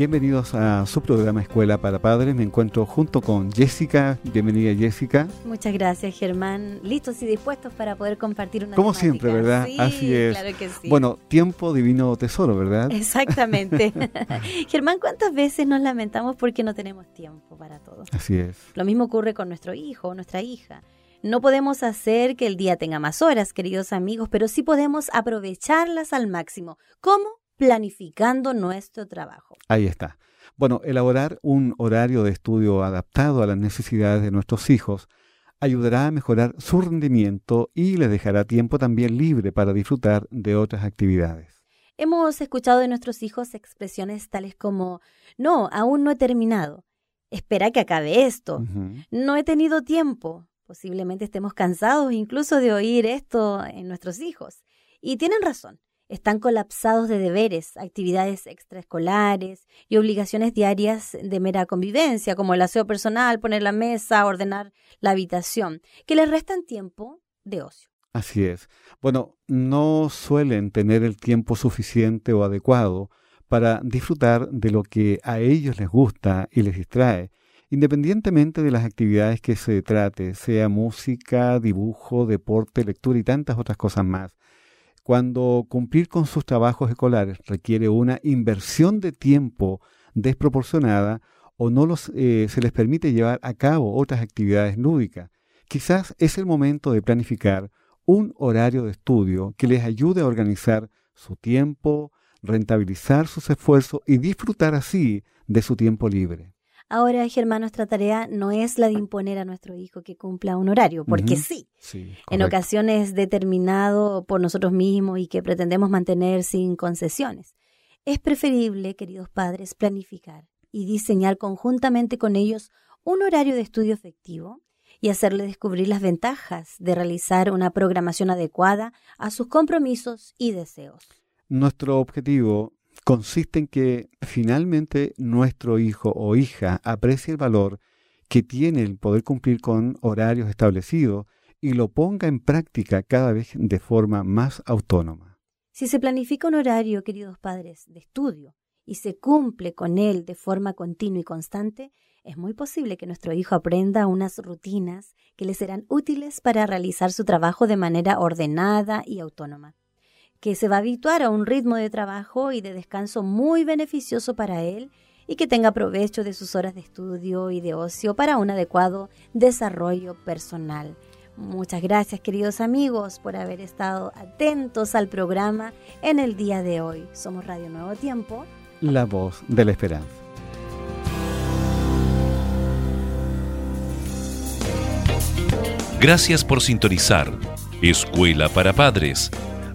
Bienvenidos a su programa Escuela para Padres. Me encuentro junto con Jessica. Bienvenida Jessica. Muchas gracias Germán. Listos y dispuestos para poder compartir una Como siempre, ¿verdad? Sí, Así es. Claro que sí. Bueno, tiempo divino tesoro, ¿verdad? Exactamente. Germán, ¿cuántas veces nos lamentamos porque no tenemos tiempo para todo? Así es. Lo mismo ocurre con nuestro hijo o nuestra hija. No podemos hacer que el día tenga más horas, queridos amigos, pero sí podemos aprovecharlas al máximo. ¿Cómo? Planificando nuestro trabajo. Ahí está. Bueno, elaborar un horario de estudio adaptado a las necesidades de nuestros hijos ayudará a mejorar su rendimiento y les dejará tiempo también libre para disfrutar de otras actividades. Hemos escuchado de nuestros hijos expresiones tales como, no, aún no he terminado, espera que acabe esto, uh -huh. no he tenido tiempo, posiblemente estemos cansados incluso de oír esto en nuestros hijos. Y tienen razón están colapsados de deberes, actividades extraescolares y obligaciones diarias de mera convivencia, como el aseo personal, poner la mesa, ordenar la habitación, que les restan tiempo de ocio. Así es. Bueno, no suelen tener el tiempo suficiente o adecuado para disfrutar de lo que a ellos les gusta y les distrae, independientemente de las actividades que se trate, sea música, dibujo, deporte, lectura y tantas otras cosas más. Cuando cumplir con sus trabajos escolares requiere una inversión de tiempo desproporcionada o no eh, se les permite llevar a cabo otras actividades lúdicas, quizás es el momento de planificar un horario de estudio que les ayude a organizar su tiempo, rentabilizar sus esfuerzos y disfrutar así de su tiempo libre. Ahora, Germán, nuestra tarea no es la de imponer a nuestro hijo que cumpla un horario, porque uh -huh. sí, sí en ocasiones determinado por nosotros mismos y que pretendemos mantener sin concesiones. Es preferible, queridos padres, planificar y diseñar conjuntamente con ellos un horario de estudio efectivo y hacerle descubrir las ventajas de realizar una programación adecuada a sus compromisos y deseos. Nuestro objetivo consiste en que finalmente nuestro hijo o hija aprecie el valor que tiene el poder cumplir con horarios establecidos y lo ponga en práctica cada vez de forma más autónoma. Si se planifica un horario, queridos padres, de estudio y se cumple con él de forma continua y constante, es muy posible que nuestro hijo aprenda unas rutinas que le serán útiles para realizar su trabajo de manera ordenada y autónoma que se va a habituar a un ritmo de trabajo y de descanso muy beneficioso para él y que tenga provecho de sus horas de estudio y de ocio para un adecuado desarrollo personal. Muchas gracias queridos amigos por haber estado atentos al programa en el día de hoy. Somos Radio Nuevo Tiempo. La voz de la esperanza. Gracias por sintonizar. Escuela para Padres